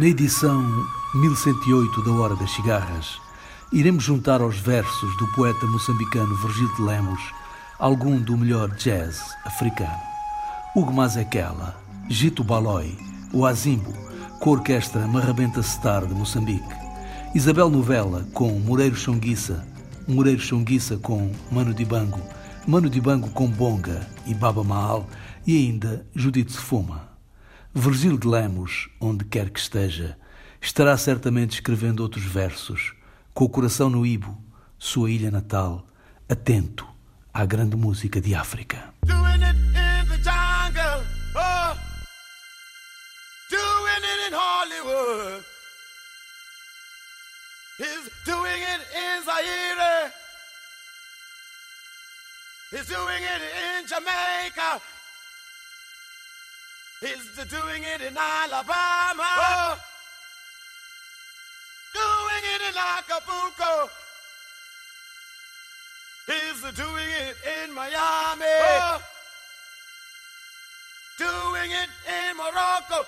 Na edição 1108 da Hora das Cigarras, iremos juntar aos versos do poeta moçambicano Virgílio de Lemos algum do melhor jazz africano. Hugo Mazekela, Gito Baloi, o Azimbo, com a orquestra Marrabenta Star de Moçambique, Isabel Novella com Moreiro Chonguissa, Moreiro Chonguissa com Mano Dibango, Mano Dibango com Bonga e Baba Maal e ainda Judite Fuma. Virgílio de Lemos, onde quer que esteja, estará certamente escrevendo outros versos, com o coração no Ibo, sua ilha natal, atento à grande música de África. Oh. He's doing it in Zaire. He's doing it in Jamaica. He's doing it in Alabama. Oh. Doing it in Acapulco. He's doing it in Miami. Oh. Doing it in Morocco.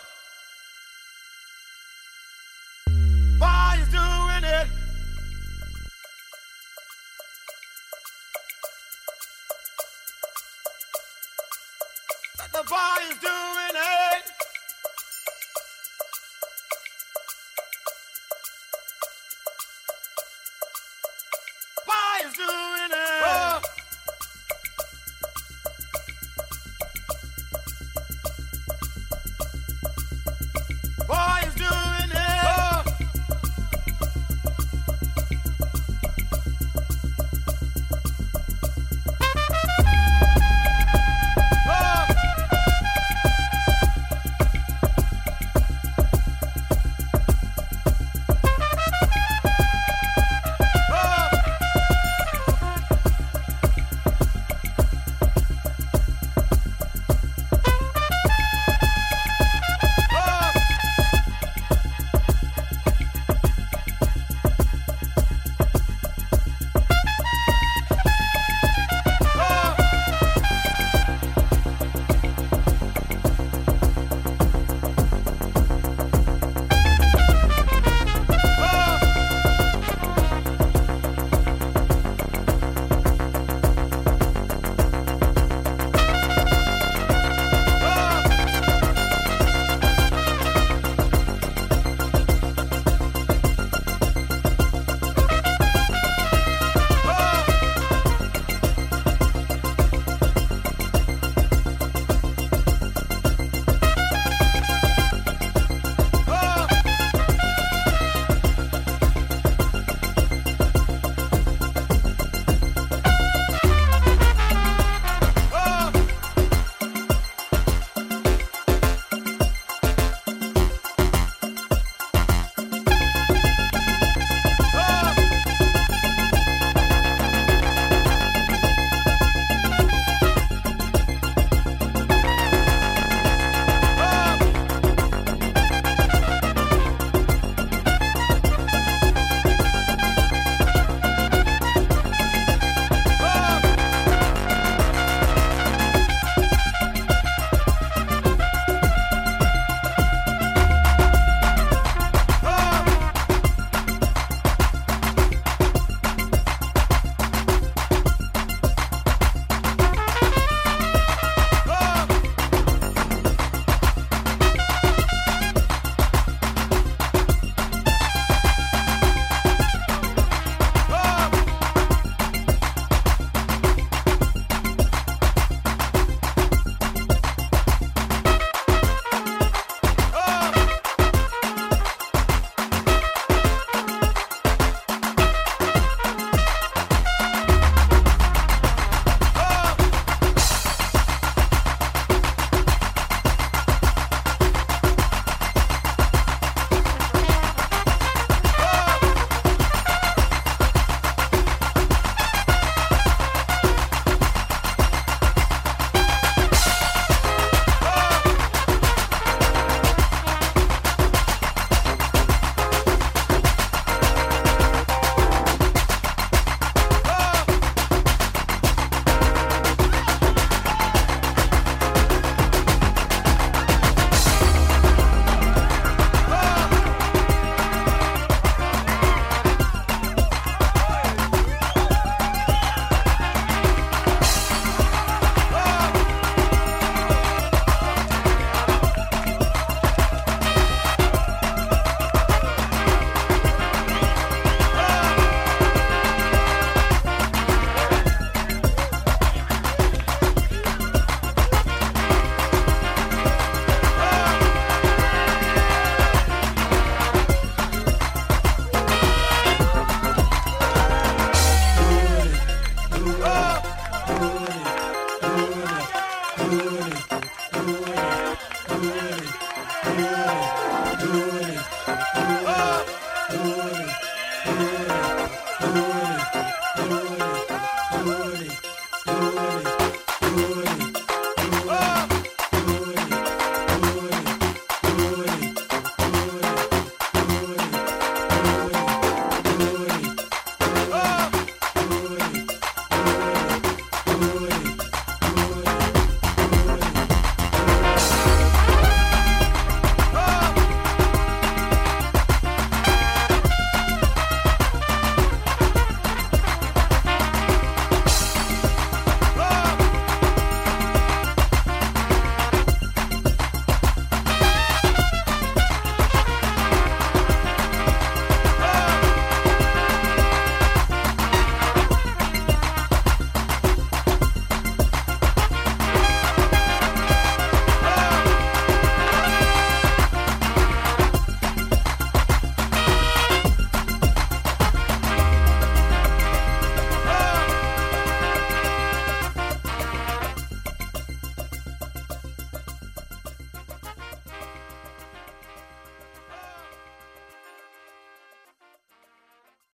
do.